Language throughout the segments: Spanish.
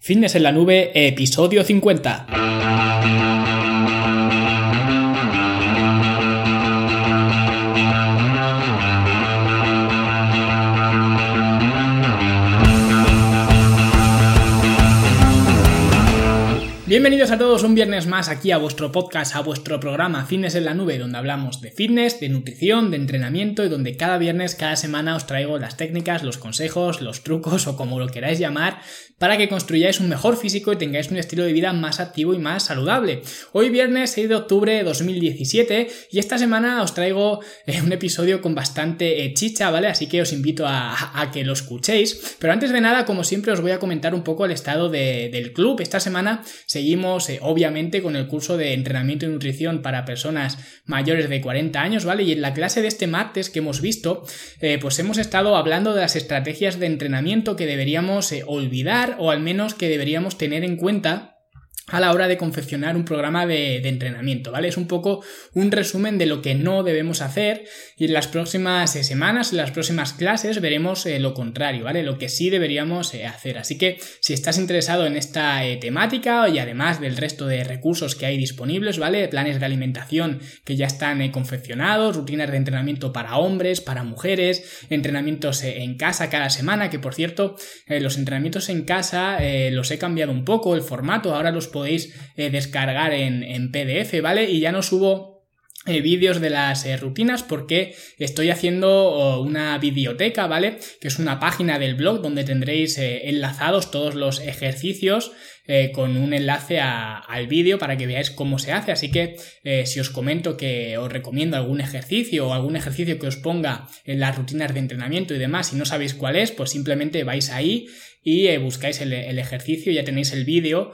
Fitness en la nube, episodio 50. Bienvenidos a todos un viernes más aquí a vuestro podcast, a vuestro programa Fitness en la Nube, donde hablamos de fitness, de nutrición, de entrenamiento y donde cada viernes, cada semana os traigo las técnicas, los consejos, los trucos o como lo queráis llamar para que construyáis un mejor físico y tengáis un estilo de vida más activo y más saludable. Hoy viernes 6 de octubre de 2017 y esta semana os traigo eh, un episodio con bastante eh, chicha, ¿vale? Así que os invito a, que lo escuchéis. Pero antes de nada, como siempre, os voy a comentar un poco el estado del club. Esta semana seguimos eh, obviamente con el curso de entrenamiento y nutrición para personas mayores de 40 años, ¿vale? Y en la clase de este martes que hemos visto, pues hemos estado hablando de las estrategias de entrenamiento que deberíamos olvidar o al menos que deberíamos tener en cuenta a la hora de confeccionar un programa de, entrenamiento, ¿vale? Es un poco un resumen de lo que no debemos hacer y en las próximas eh, semanas, en las próximas clases veremos eh, lo contrario, ¿vale? Lo que sí deberíamos eh, hacer. Así que si estás interesado en esta temática y además del resto de recursos que hay disponibles, ¿vale? Planes de alimentación que ya están confeccionados, rutinas de entrenamiento para hombres, para mujeres, entrenamientos en casa cada semana, que por cierto, los entrenamientos en casa los he cambiado un poco, el formato, ahora los podéis eh, descargar en, PDF, ¿vale? Y ya no subo eh, vídeos de las eh, rutinas porque estoy haciendo una biblioteca, ¿vale? Que es una página del blog donde tendréis enlazados todos los ejercicios con un enlace al vídeo para que veáis cómo se hace. Así que si os comento que os recomiendo algún ejercicio o algún ejercicio que os ponga en las rutinas de entrenamiento y demás, si no sabéis cuál es, pues simplemente vais ahí y eh, buscáis el, ejercicio, ya tenéis el vídeo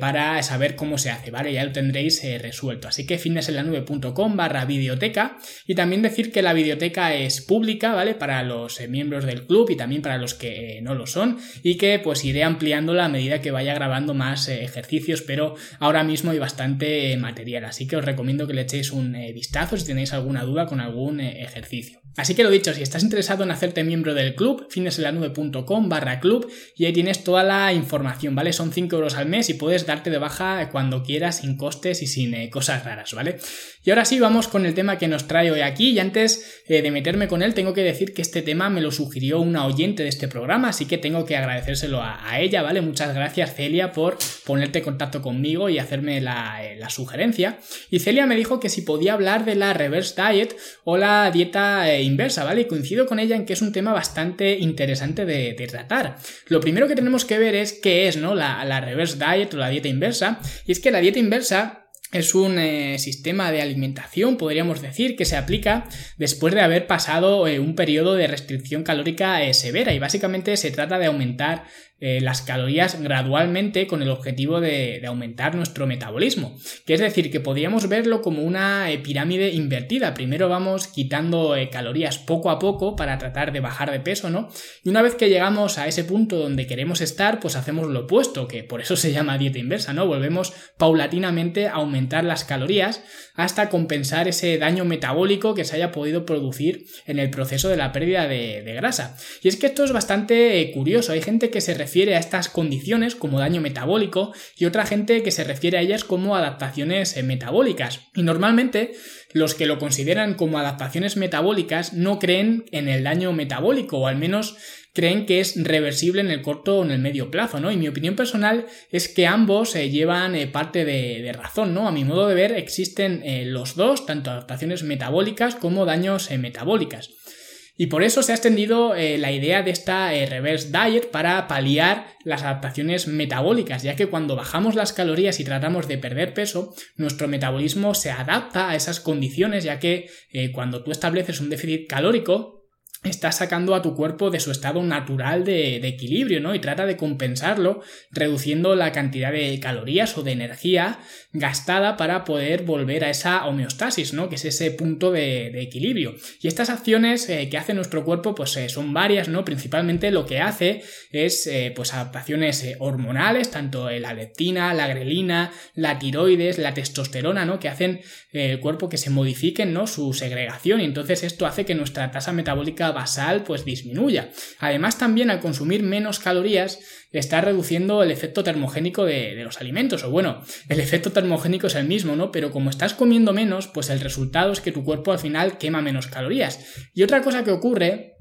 para saber cómo se hace, ¿vale? Ya lo tendréis resuelto. Así que fitnessenlanube.com barra videoteca y también decir que la videoteca es pública, ¿vale? Para los miembros del club y también para los que no lo son y que pues iré ampliándola a medida que vaya grabando más eh, ejercicios, pero ahora mismo hay bastante eh, material, así que os recomiendo que le echéis un eh, vistazo si tenéis alguna duda con algún ejercicio. Así que lo dicho, si estás interesado en hacerte miembro del club, fineselanube.com barra club y ahí tienes toda la información, ¿vale? Son 5 euros al mes y puedes darte de baja cuando quieras, sin costes y sin cosas raras, ¿vale? Y ahora sí, vamos con el tema que nos trae hoy aquí y antes de meterme con él tengo que decir que este tema me lo sugirió una oyente de este programa, así que tengo que agradecérselo a, ella, ¿vale? Muchas gracias Celia por ponerte en contacto conmigo y hacerme la, eh, sugerencia. Y Celia me dijo que si podía hablar de la reverse diet o la dieta eh, inversa, ¿vale? Y coincido con ella en que es un tema bastante interesante de, tratar. Lo primero que tenemos que ver es qué es, ¿no? La, la reverse diet o la dieta inversa. Y es que la dieta inversa es un eh, sistema de alimentación, podríamos decir, que se aplica después de haber pasado un periodo de restricción calórica severa y básicamente se trata de aumentar eh, las calorías gradualmente con el objetivo de, aumentar nuestro metabolismo. Que es decir, que podríamos verlo como una eh, pirámide invertida. Primero vamos quitando eh, calorías poco a poco para tratar de bajar de peso, ¿no? Y una vez que llegamos a ese punto donde queremos estar, pues hacemos lo opuesto, que por eso se llama dieta inversa, ¿no? Volvemos paulatinamente a aumentar las calorías hasta compensar ese daño metabólico que se haya podido producir en el proceso de la pérdida de, de grasa. Y es que esto es bastante curioso. Hay gente que se refiere a estas condiciones como daño metabólico y otra gente que se refiere a ellas como adaptaciones eh, metabólicas. Y normalmente los que lo consideran como adaptaciones metabólicas no creen en el daño metabólico o al menos creen que es reversible en el corto o en el medio plazo, ¿no? Y mi opinión personal es que ambos eh, llevan eh, parte de, razón, ¿no? A mi modo de ver existen los dos, tanto adaptaciones metabólicas como daños metabólicas. Y por eso se ha extendido eh, la idea de esta eh, reverse diet para paliar las adaptaciones metabólicas, ya que cuando bajamos las calorías y tratamos de perder peso, nuestro metabolismo se adapta a esas condiciones, ya que eh, cuando tú estableces un déficit calórico, estás sacando a tu cuerpo de su estado natural de, equilibrio, ¿no? Y trata de compensarlo reduciendo la cantidad de calorías o de energía gastada para poder volver a esa homeostasis, ¿no? Que es ese punto de, equilibrio. Y estas acciones eh, que hace nuestro cuerpo, pues eh, son varias, ¿no? Principalmente lo que hace es, eh, pues, adaptaciones hormonales, tanto la leptina, la grelina, la tiroides, la testosterona, ¿no? Que hacen el cuerpo que se modifiquen, ¿no? Su segregación y entonces esto hace que nuestra tasa metabólica metabólica basal pues disminuya. Además también al consumir menos calorías está reduciendo el efecto termogénico de, de, los alimentos. O bueno, el efecto termogénico es el mismo, ¿no? Pero como estás comiendo menos, pues el resultado es que tu cuerpo al final quema menos calorías. Y otra cosa que ocurre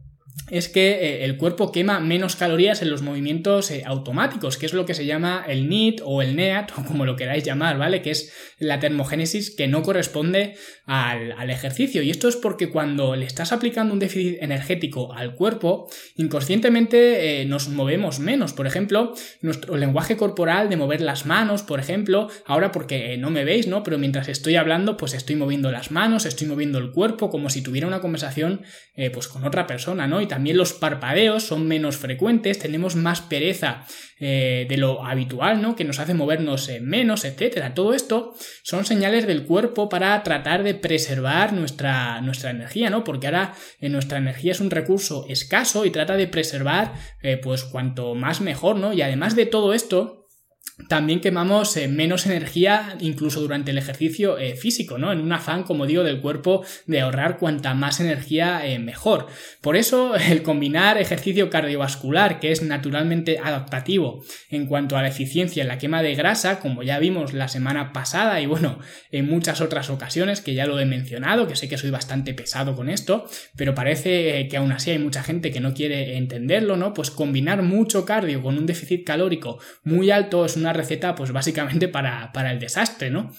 es que eh, el cuerpo quema menos calorías en los movimientos eh, automáticos, que es lo que se llama el NEAT o el NEAT, o como lo queráis llamar, ¿vale? Que es la termogénesis que no corresponde al, ejercicio. Y esto es porque cuando le estás aplicando un déficit energético al cuerpo, inconscientemente eh, nos movemos menos. Por ejemplo, nuestro lenguaje corporal de mover las manos, por ejemplo, ahora porque no me veis, ¿no? Pero mientras estoy hablando, pues estoy moviendo las manos, estoy moviendo el cuerpo, como si tuviera una conversación, pues con otra persona, ¿no? También los parpadeos son menos frecuentes, tenemos más pereza eh, de lo habitual, ¿no? Que nos hace movernos eh, menos, etcétera. Todo esto son señales del cuerpo para tratar de preservar nuestra, nuestra energía, ¿no? Porque ahora eh, nuestra energía es un recurso escaso y trata de preservar, pues cuanto más mejor, ¿no? Y además de todo esto, también quemamos eh, menos energía incluso durante el ejercicio eh, físico, ¿no? En un afán, como digo, del cuerpo de ahorrar cuanta más energía eh, mejor. Por eso, el combinar ejercicio cardiovascular, que es naturalmente adaptativo en cuanto a la eficiencia en la quema de grasa, como ya vimos la semana pasada y bueno, en muchas otras ocasiones que ya lo he mencionado, que sé que soy bastante pesado con esto, pero parece que aún así hay mucha gente que no quiere entenderlo, ¿no? Pues combinar mucho cardio con un déficit calórico muy alto es una receta pues básicamente para, para el desastre, ¿no?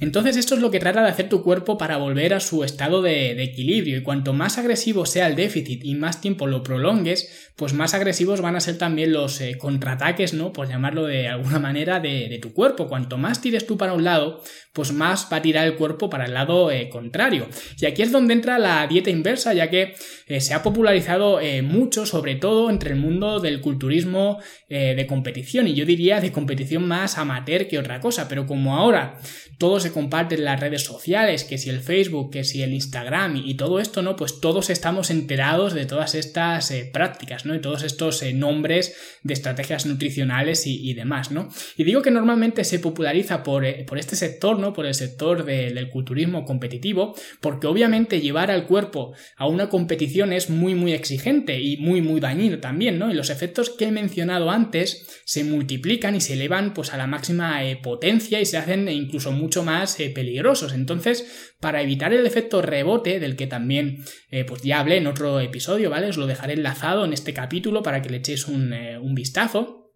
Entonces esto es lo que trata de hacer tu cuerpo para volver a su estado de, equilibrio y cuanto más agresivo sea el déficit y más tiempo lo prolongues, pues más agresivos van a ser también los eh, contraataques, ¿no? Por llamarlo de alguna manera de, tu cuerpo. Cuanto más tires tú para un lado, pues más va a tirar el cuerpo para el lado eh, contrario. Y aquí es donde entra la dieta inversa, ya que eh, se ha popularizado mucho, sobre todo entre el mundo del culturismo de competición y yo diría de competición más amateur que otra cosa, pero como ahora todos comparten las redes sociales, que si el Facebook, que si el Instagram y, todo esto, ¿no? Pues todos estamos enterados de todas estas eh, prácticas, ¿no? Y todos estos eh, nombres de estrategias nutricionales y, demás, ¿no? Y digo que normalmente se populariza por, eh, por este sector, ¿no? Por el sector del culturismo competitivo, porque obviamente llevar al cuerpo a una competición es muy, muy exigente y muy, muy dañino también, ¿no? Y los efectos que he mencionado antes se multiplican y se elevan pues a la máxima potencia y se hacen incluso mucho más eh, peligrosos. Entonces, para evitar el efecto rebote, del que también eh, pues ya hablé en otro episodio, ¿vale? Os lo dejaré enlazado en este capítulo para que le echéis un, eh, un vistazo.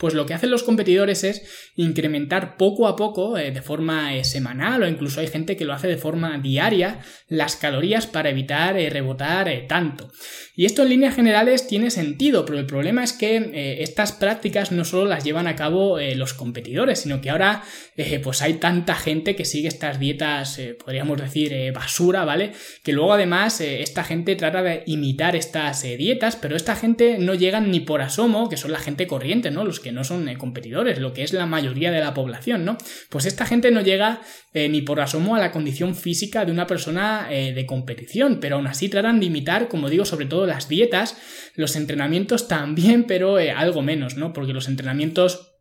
Pues lo que hacen los competidores es incrementar poco a poco, de forma semanal o incluso hay gente que lo hace de forma diaria, las calorías para evitar rebotar tanto. Y esto en líneas generales tiene sentido, pero el problema es que eh, estas prácticas no solo las llevan a cabo eh, los competidores, sino que ahora eh, pues hay tanta gente que sigue estas dietas, podríamos decir, basura, ¿vale? Que luego además esta gente trata de imitar estas dietas, pero esta gente no llegan ni por asomo, que son la gente corriente, ¿no? Los que no son competidores, lo que es la mayoría de la población, ¿no? Pues esta gente no llega ni por asomo a la condición física de una persona de competición, pero aún así tratan de imitar, como digo, sobre todo las dietas, los entrenamientos también, pero eh, algo menos, ¿no? Porque los entrenamientos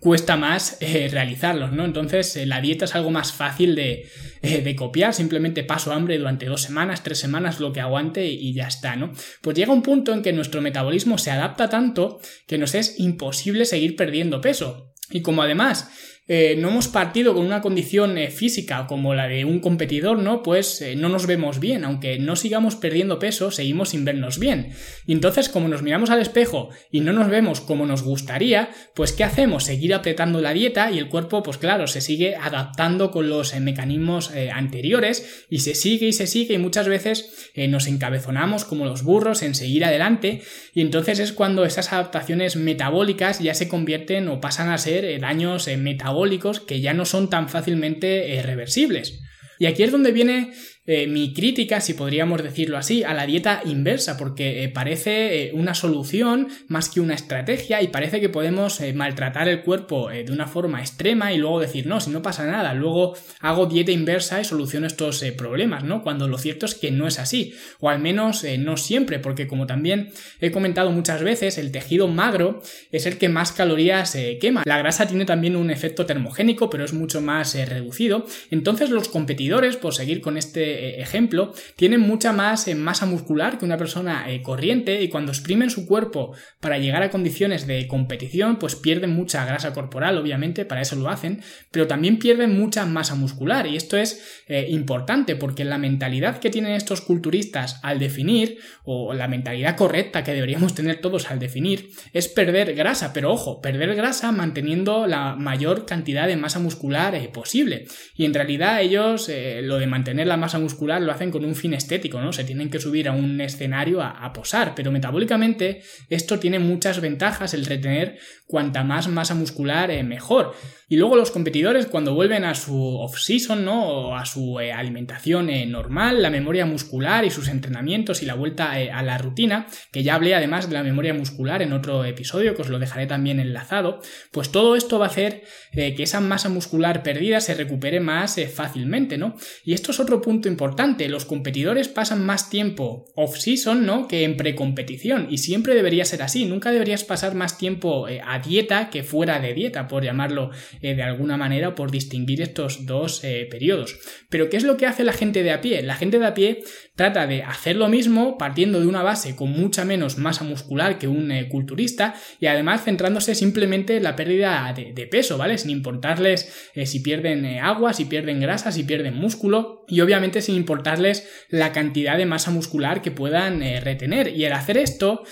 cuesta más eh, realizarlos, ¿no? Entonces eh, la dieta es algo más fácil de, de, copiar, simplemente paso hambre durante dos semanas, tres semanas, lo que aguante y, y, ya está, ¿no? Pues llega un punto en que nuestro metabolismo se adapta tanto que nos es imposible seguir perdiendo peso. Y como además eh, no hemos partido con una condición eh, física como la de un competidor, ¿no? Pues eh, no nos vemos bien, aunque no sigamos perdiendo peso, seguimos sin vernos bien. Y entonces, como nos miramos al espejo y no nos vemos como nos gustaría, pues ¿qué hacemos? Seguir apretando la dieta y el cuerpo, pues claro, se sigue adaptando con los mecanismos anteriores y se sigue y se sigue y muchas veces nos encabezonamos como los burros en seguir adelante y entonces es cuando esas adaptaciones metabólicas ya se convierten o pasan a ser daños metabólicos que ya no son tan fácilmente eh, reversibles. Y aquí es donde viene eh, mi crítica, si podríamos decirlo así, a la dieta inversa, porque eh, parece eh, una solución más que una estrategia y parece que podemos maltratar el cuerpo de una forma extrema y luego decir, no, si no pasa nada, luego hago dieta inversa y soluciono estos problemas, ¿no? Cuando lo cierto es que no es así, o al menos no siempre, porque como también he comentado muchas veces, el tejido magro es el que más calorías quema. La grasa tiene también un efecto termogénico, pero es mucho más reducido. Entonces los competidores, por seguir con este este ejemplo, tienen mucha más masa muscular que una persona corriente y cuando exprimen su cuerpo para llegar a condiciones de competición, pues pierden mucha grasa corporal, obviamente, para eso lo hacen, pero también pierden mucha masa muscular y esto es importante porque la mentalidad que tienen estos culturistas al definir, o la mentalidad correcta que deberíamos tener todos al definir, es perder grasa, pero ojo, perder grasa manteniendo la mayor cantidad de masa muscular eh, posible. Y en realidad ellos eh, lo de mantener la masa muscular lo hacen con un fin estético, ¿no? Se tienen que subir a un escenario a, posar, pero metabólicamente esto tiene muchas ventajas, el retener cuanta más masa muscular eh, mejor. Y luego los competidores cuando vuelven a su off-season, ¿no? O a su alimentación normal, la memoria muscular y sus entrenamientos y la vuelta a la rutina, que ya hablé además de la memoria muscular en otro episodio, que os lo dejaré también enlazado, pues todo esto va a hacer eh, que esa masa muscular perdida se recupere más eh, fácilmente, ¿no? Y esto es otro punto importante, los competidores pasan más tiempo off-season, ¿no? Que en precompetición, y siempre debería ser así, nunca deberías pasar más tiempo eh, a dieta que fuera de dieta, por llamarlo de alguna manera, por distinguir estos dos periodos. Pero ¿qué es lo que hace la gente de a pie? La gente de a pie trata de hacer lo mismo partiendo de una base con mucha menos masa muscular que un culturista y además centrándose simplemente en la pérdida de, peso, ¿vale? Sin importarles eh, si pierden eh, agua, si pierden grasa, si pierden músculo y obviamente sin importarles la cantidad de masa muscular que puedan eh, retener. Y al hacer esto,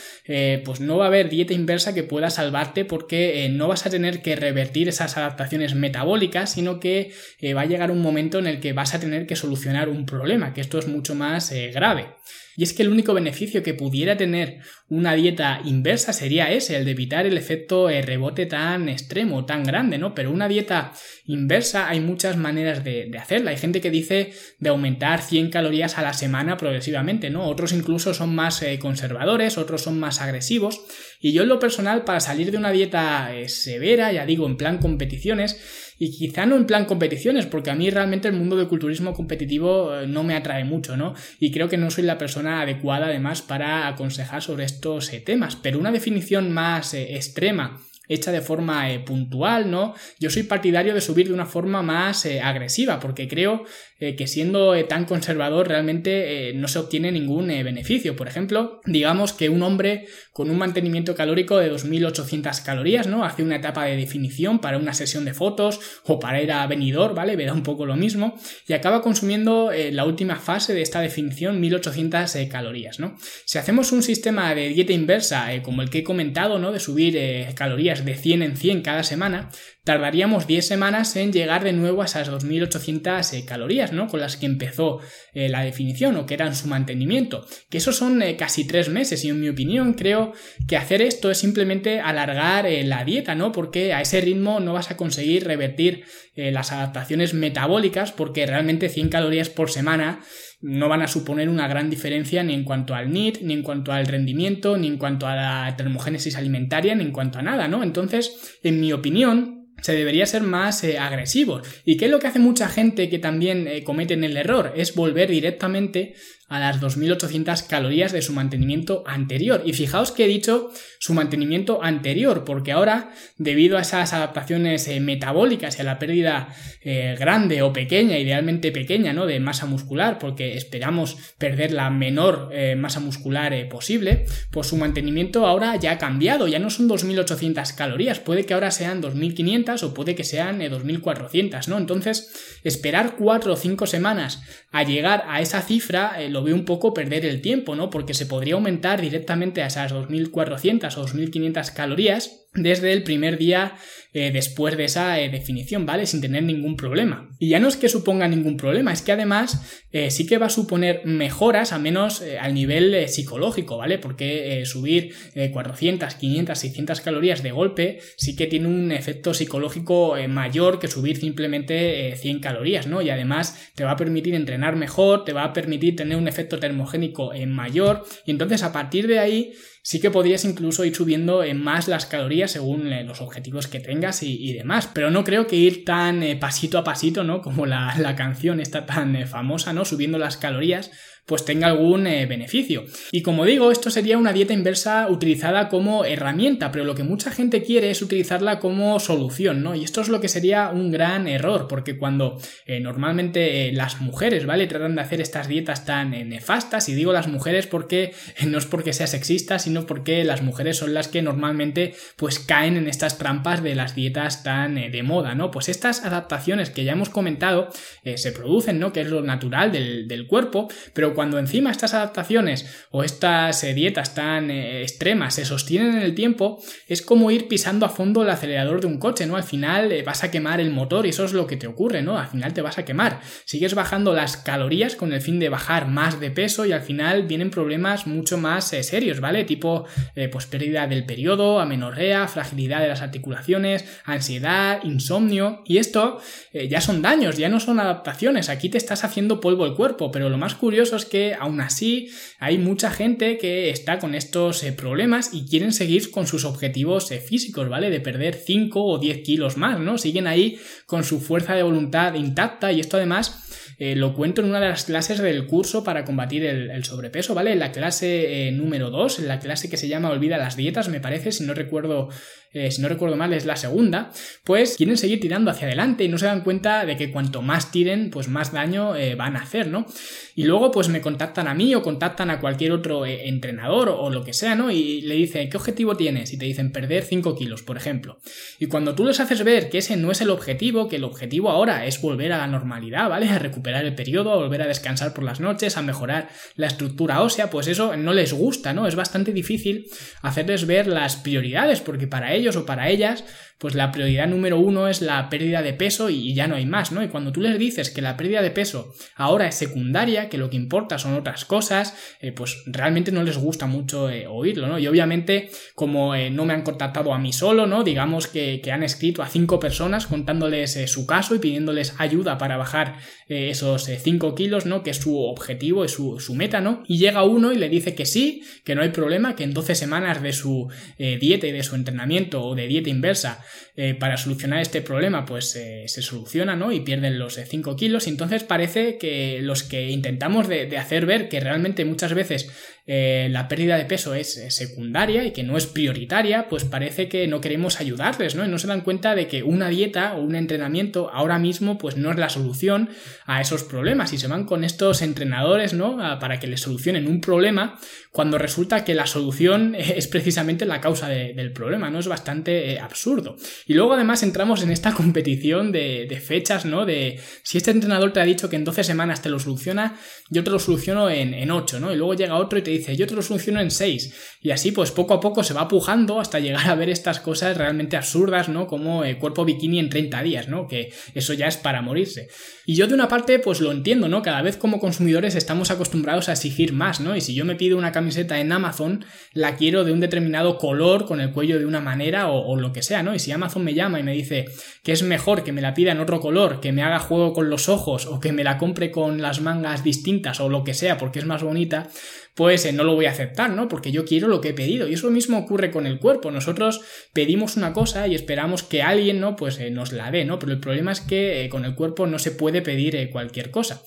pues no va a haber dieta inversa que pueda salvarte porque no vas a tener que revertir esas adaptaciones metabólicas, sino que va a llegar un momento en el que vas a tener que solucionar un problema, que esto es mucho más grave. Y es que el único beneficio que pudiera tener una dieta inversa sería ese, el de evitar el efecto eh, rebote tan extremo, tan grande, ¿no? Pero una dieta inversa hay muchas maneras de, hacerla. Hay gente que dice de aumentar 100 calorías a la semana progresivamente, ¿no? Otros incluso son más eh, conservadores, otros son más agresivos. Y yo en lo personal, para salir de una dieta eh, severa, ya digo, en plan competiciones, y quizá no en plan competiciones, porque a mí realmente el mundo del culturismo competitivo eh, no me atrae mucho, ¿no? Y creo que no soy la persona adecuada además para aconsejar sobre estos eh, temas, pero una definición más eh, extrema hecha de forma puntual, ¿no? Yo soy partidario de subir de una forma más agresiva, porque creo eh, que siendo eh, tan conservador realmente eh, no se obtiene ningún beneficio. Por ejemplo, digamos que un hombre con un mantenimiento calórico de 2.800 calorías, ¿no? Hace una etapa de definición para una sesión de fotos o para ir a venidor, ¿vale? Da un poco lo mismo y acaba consumiendo la última fase de esta definición 1.800 calorías, ¿no? Si hacemos un sistema de dieta inversa como el que he comentado, ¿no? De subir calorías de 100 en 100 cada semana, tardaríamos 10 semanas en llegar de nuevo a esas 2.800 eh, calorías, ¿no? Con las que empezó eh, la definición o que eran su mantenimiento. Que eso son eh, casi 3 meses y en mi opinión creo que hacer esto es simplemente alargar la dieta, ¿no? Porque a ese ritmo no vas a conseguir revertir las adaptaciones metabólicas porque realmente 100 calorías por semana no van a suponer una gran diferencia ni en cuanto al NIT, ni en cuanto al rendimiento, ni en cuanto a la termogénesis alimentaria, ni en cuanto a nada, ¿no? Entonces, en mi opinión, se debería ser más eh, agresivo. ¿Y qué es lo que hace mucha gente que también eh, cometen el error? Es volver directamente a las 2.800 calorías de su mantenimiento anterior. Y fijaos que he dicho su mantenimiento anterior, porque ahora, debido a esas adaptaciones eh, metabólicas y a la pérdida eh, grande o pequeña, idealmente pequeña, ¿no? De masa muscular, porque esperamos perder la menor eh, masa muscular posible, pues su mantenimiento ahora ya ha cambiado, ya no son 2.800 calorías, puede que ahora sean 2.500 o puede que sean 2.400, ¿no? Entonces, esperar 4 o 5 semanas a llegar a esa cifra, lo veo un poco perder el tiempo, ¿no? Porque se podría aumentar directamente a esas 2.400 o 2.500 calorías desde el primer día eh, después de esa eh, definición, ¿vale? Sin tener ningún problema. Y ya no es que suponga ningún problema, es que además eh, sí que va a suponer mejoras, al menos al nivel psicológico, ¿vale? Porque subir 400, 500, 600 calorías de golpe sí que tiene un efecto psicológico mayor que subir simplemente 100 calorías, ¿no? Y además te va a permitir entrenar mejor, te va a permitir tener un efecto termogénico mayor, y entonces a partir de ahí sí que podrías incluso ir subiendo en más las calorías según eh, los objetivos que tengas y, demás, pero no creo que ir tan eh, pasito a pasito, ¿no? Como la, canción está tan eh, famosa, ¿no? Subiendo las calorías, pues tenga algún beneficio. Y como digo, esto sería una dieta inversa utilizada como herramienta, pero lo que mucha gente quiere es utilizarla como solución, ¿no? Y esto es lo que sería un gran error, porque cuando normalmente las mujeres, ¿vale? Tratan de hacer estas dietas tan nefastas, y digo las mujeres porque no es porque sea sexista, sino porque las mujeres son las que normalmente pues caen en estas trampas de las dietas tan eh, de moda, ¿no? Pues estas adaptaciones que ya hemos comentado eh, se producen, ¿no? Que es lo natural del, cuerpo, pero cuando encima estas adaptaciones o estas eh, dietas tan extremas se sostienen en el tiempo, es como ir pisando a fondo el acelerador de un coche, ¿no? Al final vas a quemar el motor y eso es lo que te ocurre, ¿no? Al final te vas a quemar. Sigues bajando las calorías con el fin de bajar más de peso y al final vienen problemas mucho más serios, ¿vale? Tipo, pues pérdida del periodo, amenorrea, fragilidad de las articulaciones, ansiedad, insomnio, y esto eh, ya son daños, ya no son adaptaciones, aquí te estás haciendo polvo el cuerpo, pero lo más curioso es que aún así hay mucha gente que está con estos eh, problemas y quieren seguir con sus objetivos eh, físicos, ¿vale? De perder 5 o 10 kilos más, ¿no? Siguen ahí con su fuerza de voluntad intacta y esto además lo cuento en una de las clases del curso para combatir el, sobrepeso, ¿vale? En la clase número 2, en la clase que se llama Olvida las dietas, me parece, si no recuerdo eh, si no recuerdo mal es la segunda, pues quieren seguir tirando hacia adelante y no se dan cuenta de que cuanto más tiren, pues más daño eh, van a hacer, ¿no? Y luego pues me contactan a mí o contactan a cualquier otro eh, entrenador o, lo que sea, ¿no? Y le dicen, ¿qué objetivo tienes? Y te dicen perder 5 kilos, por ejemplo. Y cuando tú les haces ver que ese no es el objetivo, que el objetivo ahora es volver a la normalidad, ¿vale? A recuperar el periodo, a volver a descansar por las noches, a mejorar la estructura ósea, pues eso no les gusta, ¿no? Es bastante difícil hacerles ver las prioridades, porque para ellos o para ellas pues la prioridad número uno es la pérdida de peso y ya no hay más, ¿no? Y cuando tú les dices que la pérdida de peso ahora es secundaria, que lo que importa son otras cosas, eh, pues realmente no les gusta mucho eh, oírlo, ¿no? Y obviamente, como eh, no me han contactado a mí solo, ¿no? Digamos que, han escrito a cinco personas contándoles su caso y pidiéndoles ayuda para bajar esos cinco kilos, ¿no? Que es su objetivo, es su, su, meta, ¿no? Y llega uno y le dice que sí, que no hay problema, que en 12 semanas de su dieta y de su entrenamiento o de dieta inversa eh, para solucionar este problema pues eh, se soluciona, ¿no? Y pierden los 5 eh, kilos entonces parece que los que intentamos de, hacer ver que realmente muchas veces eh, la pérdida de peso es secundaria y que no es prioritaria, pues parece que no queremos ayudarles, ¿no? Y no se dan cuenta de que una dieta o un entrenamiento ahora mismo pues no es la solución a esos problemas y se van con estos entrenadores, ¿no? para que les solucionen un problema cuando resulta que la solución es precisamente la causa del problema, ¿no? Es bastante eh, absurdo. Y luego además entramos en esta competición de, fechas, ¿no? De si este entrenador te ha dicho que en 12 semanas te lo soluciona, yo te lo soluciono en, en 8, ¿no? Y luego llega otro y te dice, yo te lo soluciono en 6. Y así, pues poco a poco se va pujando hasta llegar a ver estas cosas realmente absurdas, ¿no? Como el cuerpo bikini en 30 días, ¿no? Que eso ya es para morirse. Y yo de una parte, pues lo entiendo, ¿no? Cada vez como consumidores estamos acostumbrados a exigir más, ¿no? Y si yo me pido una camiseta en Amazon, la quiero de un determinado color, con el cuello de una manera o, o lo que sea, ¿no? Y si Amazon me llama y me dice que es mejor que me la pida en otro color, que me haga juego con los ojos o que me la compre con las mangas distintas o lo que sea porque es más bonita, pues eh, no lo voy a aceptar, ¿no? Porque yo quiero lo que he pedido. Y eso mismo ocurre con el cuerpo. Nosotros pedimos una cosa y esperamos que alguien, ¿no? Pues eh, nos la dé, ¿no? Pero el problema es que eh, con el cuerpo no se puede pedir cualquier cosa.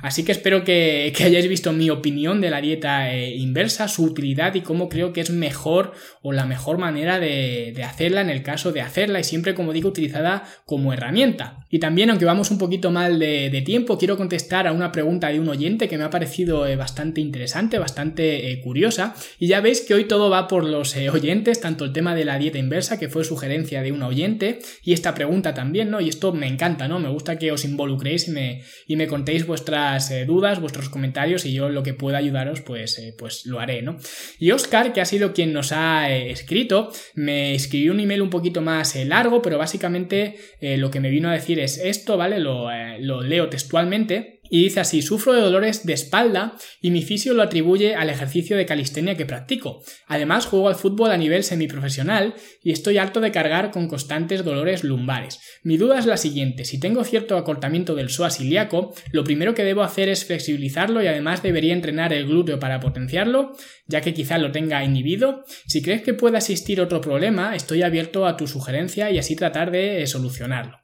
Así que espero que, hayáis visto mi opinión de la dieta inversa, su utilidad y cómo creo que es mejor o la mejor manera de, hacerla en el caso de hacerla y siempre, como digo, utilizada como herramienta. Y también, aunque vamos un poquito mal de, de tiempo, quiero contestar a una pregunta de un oyente que me ha parecido bastante interesante, bastante bastante eh, curiosa. Y ya veis que hoy todo va por los eh, oyentes, tanto el tema de la dieta inversa, que fue sugerencia de un oyente, y esta pregunta también, ¿no? Y esto me encanta, ¿no? Me gusta que os involucréis y me, y me contéis vuestras eh, dudas, vuestros comentarios, y yo lo que pueda ayudaros, pues, pues lo haré, ¿no? Y Oscar, que ha sido quien nos ha escrito, me escribió un email un poquito más largo, pero básicamente lo que me vino a decir es esto, ¿vale? Lo, lo leo textualmente. Y dice así, sufro de dolores de espalda y mi fisio lo atribuye al ejercicio de calistenia que practico. Además, juego al fútbol a nivel semiprofesional y estoy harto de cargar con constantes dolores lumbares. Mi duda es la siguiente, si tengo cierto acortamiento del psoas ilíaco, lo primero que debo hacer es flexibilizarlo y además debería entrenar el glúteo para potenciarlo, ya que quizá lo tenga inhibido. Si crees que pueda existir otro problema, estoy abierto a tu sugerencia y así tratar de solucionarlo.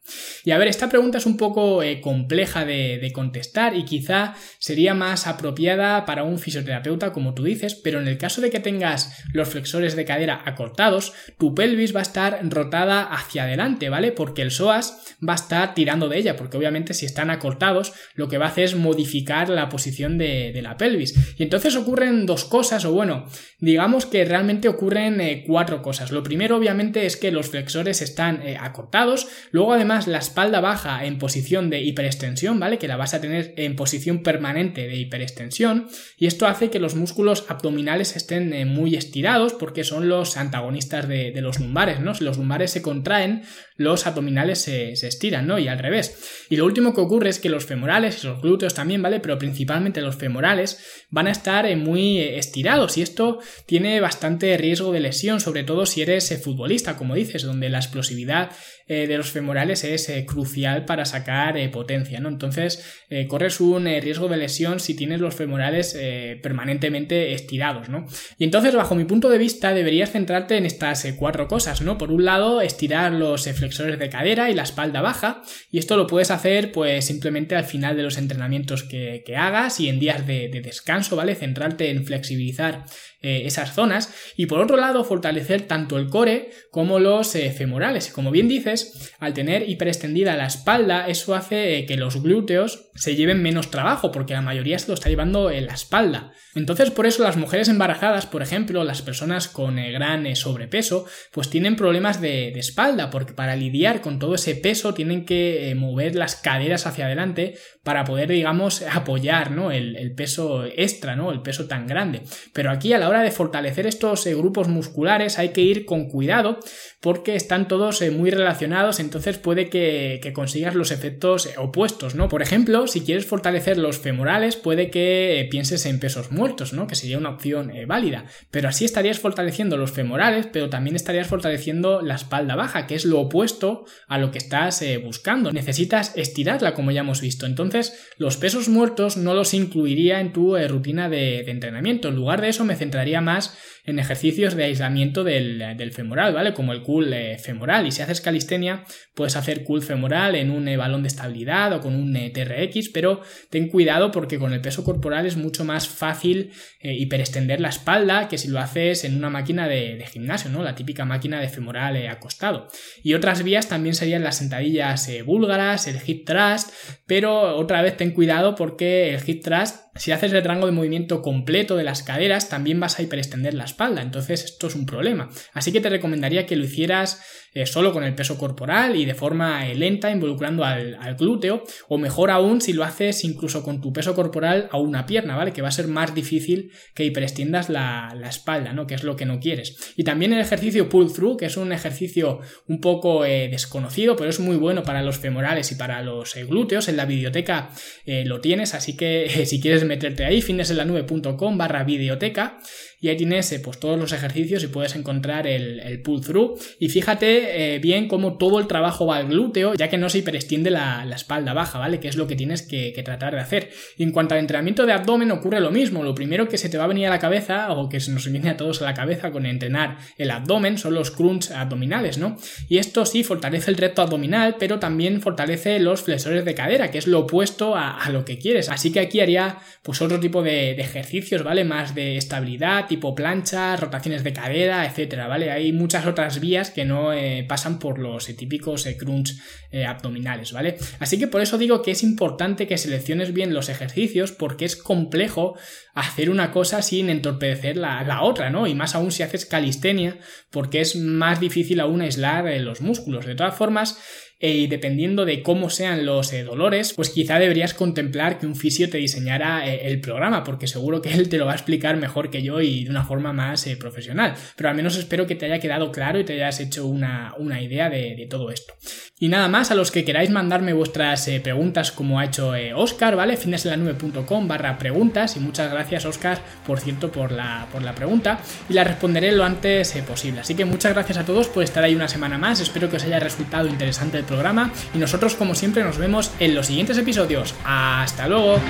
Y a ver, esta pregunta es un poco eh, compleja de contestar y quizá sería más apropiada para un fisioterapeuta, como tú dices, pero en el caso de que tengas los flexores de cadera acortados, tu pelvis va a estar rotada hacia adelante, ¿vale? Porque el psoas va a estar tirando de ella, porque obviamente si están acortados, lo que va a hacer es modificar la posición de, la pelvis. Y entonces ocurren dos cosas, o bueno, digamos que realmente ocurren eh, cuatro cosas. Lo primero, obviamente, es que los flexores están eh, acortados, luego además la espalda baja en posición de hiperextensión, ¿vale? Que la vas a tener en posición permanente de hiperextensión, y esto hace que los músculos abdominales estén eh, muy estirados, porque son los antagonistas de, los lumbares, ¿no? Si los lumbares se contraen, los abdominales se, se estiran, ¿no? Y al revés. Y lo último que ocurre es que los femorales y los glúteos también, ¿vale? Pero principalmente los femorales van a estar eh, muy eh, estirados y esto tiene bastante riesgo de lesión, sobre todo si eres eh, futbolista, como dices, donde la explosividad de los femorales es crucial para sacar potencia, ¿no? Entonces corres un riesgo de lesión si tienes los femorales permanentemente estirados, ¿no? Y entonces, bajo mi punto de vista, deberías centrarte en estas cuatro cosas, ¿no? Por un lado, estirar los flexores de cadera y la espalda baja, y esto lo puedes hacer pues simplemente al final de los entrenamientos que, hagas y en días de, de descanso, ¿vale? Centrarte en flexibilizar eh, esas zonas y por otro lado fortalecer tanto el core como los eh, femorales. Como bien dices, al tener hiperextendida la espalda, eso hace eh, que los glúteos se lleven menos trabajo porque la mayoría se lo está llevando en la espalda. Entonces por eso las mujeres embarazadas, por ejemplo, las personas con gran sobrepeso, pues tienen problemas de, espalda porque para lidiar con todo ese peso tienen que mover las caderas hacia adelante para poder, digamos, apoyar ¿no? el, el, peso extra, ¿no? el peso tan grande. Pero aquí a la hora de fortalecer estos eh, grupos musculares hay que ir con cuidado porque están todos eh, muy relacionados, entonces puede que, consigas los efectos eh, opuestos, ¿no? Por ejemplo, si quieres fortalecer los femorales, puede que pienses en pesos muertos, ¿no? Que sería una opción válida, pero así estarías fortaleciendo los femorales, pero también estarías fortaleciendo la espalda baja, que es lo opuesto a lo que estás buscando. Necesitas estirarla, como ya hemos visto. Entonces, los pesos muertos no los incluiría en tu rutina de, de entrenamiento. En lugar de eso, me centraría más en ejercicios de aislamiento del, femoral, ¿vale? Como el cool eh, femoral. Y si haces calistenia, puedes hacer cool femoral en un eh, balón de estabilidad o con un eh, TRX, pero ten cuidado porque con el peso corporal es mucho más fácil hiperextender la espalda que si lo haces en una máquina de, gimnasio, ¿no? La típica máquina de femoral acostado. Y otras vías también serían las sentadillas búlgaras, el hip thrust, pero otra vez ten cuidado porque el hip thrust si haces el rango de movimiento completo de las caderas, también vas a hiperextender la espalda, entonces esto es un problema. Así que te recomendaría que lo hicieras eh, solo con el peso corporal y de forma eh, lenta, involucrando al, glúteo, o mejor aún si lo haces incluso con tu peso corporal a una pierna, ¿vale? Que va a ser más difícil que hiperextiendas la, espalda, ¿no? Que es lo que no quieres. Y también el ejercicio pull through, que es un ejercicio un poco eh, desconocido, pero es muy bueno para los femorales y para los glúteos. En la biblioteca lo tienes, así que si quieres meterte ahí, fineselanube.com barra videoteca y ahí tienes eh, pues todos los ejercicios y puedes encontrar el, pull through y fíjate eh, bien cómo todo el trabajo va al glúteo ya que no se hiperextiende la, la espalda baja, ¿vale? Que es lo que tienes que, tratar de hacer. Y en cuanto al entrenamiento de abdomen ocurre lo mismo, lo primero que se te va a venir a la cabeza o que se nos viene a todos a la cabeza con entrenar el abdomen son los crunch abdominales, ¿no? Y esto sí fortalece el recto abdominal, pero también fortalece los flexores de cadera, que es lo opuesto a, lo que quieres. Así que aquí haría pues otro tipo de, ejercicios, ¿vale? Más de estabilidad, tipo plancha, rotaciones de cadera, etcétera, ¿vale? Hay muchas otras vías que no eh, pasan por los eh, típicos eh, crunch abdominales, ¿vale? Así que por eso digo que es importante que selecciones bien los ejercicios porque es complejo hacer una cosa sin entorpecer la, la otra, ¿no? Y más aún si haces calistenia porque es más difícil aún aislar los músculos. De todas formas, y dependiendo de cómo sean los eh, dolores, pues quizá deberías contemplar que un fisio te diseñara eh, el programa, porque seguro que él te lo va a explicar mejor que yo y de una forma más eh, profesional. Pero al menos espero que te haya quedado claro y te hayas hecho una, idea de, todo esto. Y nada más, a los que queráis mandarme vuestras preguntas como ha hecho Oscar, ¿vale? fineselanube.com barra preguntas y muchas gracias Oscar, por cierto, por la, por la pregunta y la responderé lo antes posible. Así que muchas gracias a todos por estar ahí una semana más, espero que os haya resultado interesante el programa y nosotros como siempre nos vemos en los siguientes episodios. ¡Hasta luego!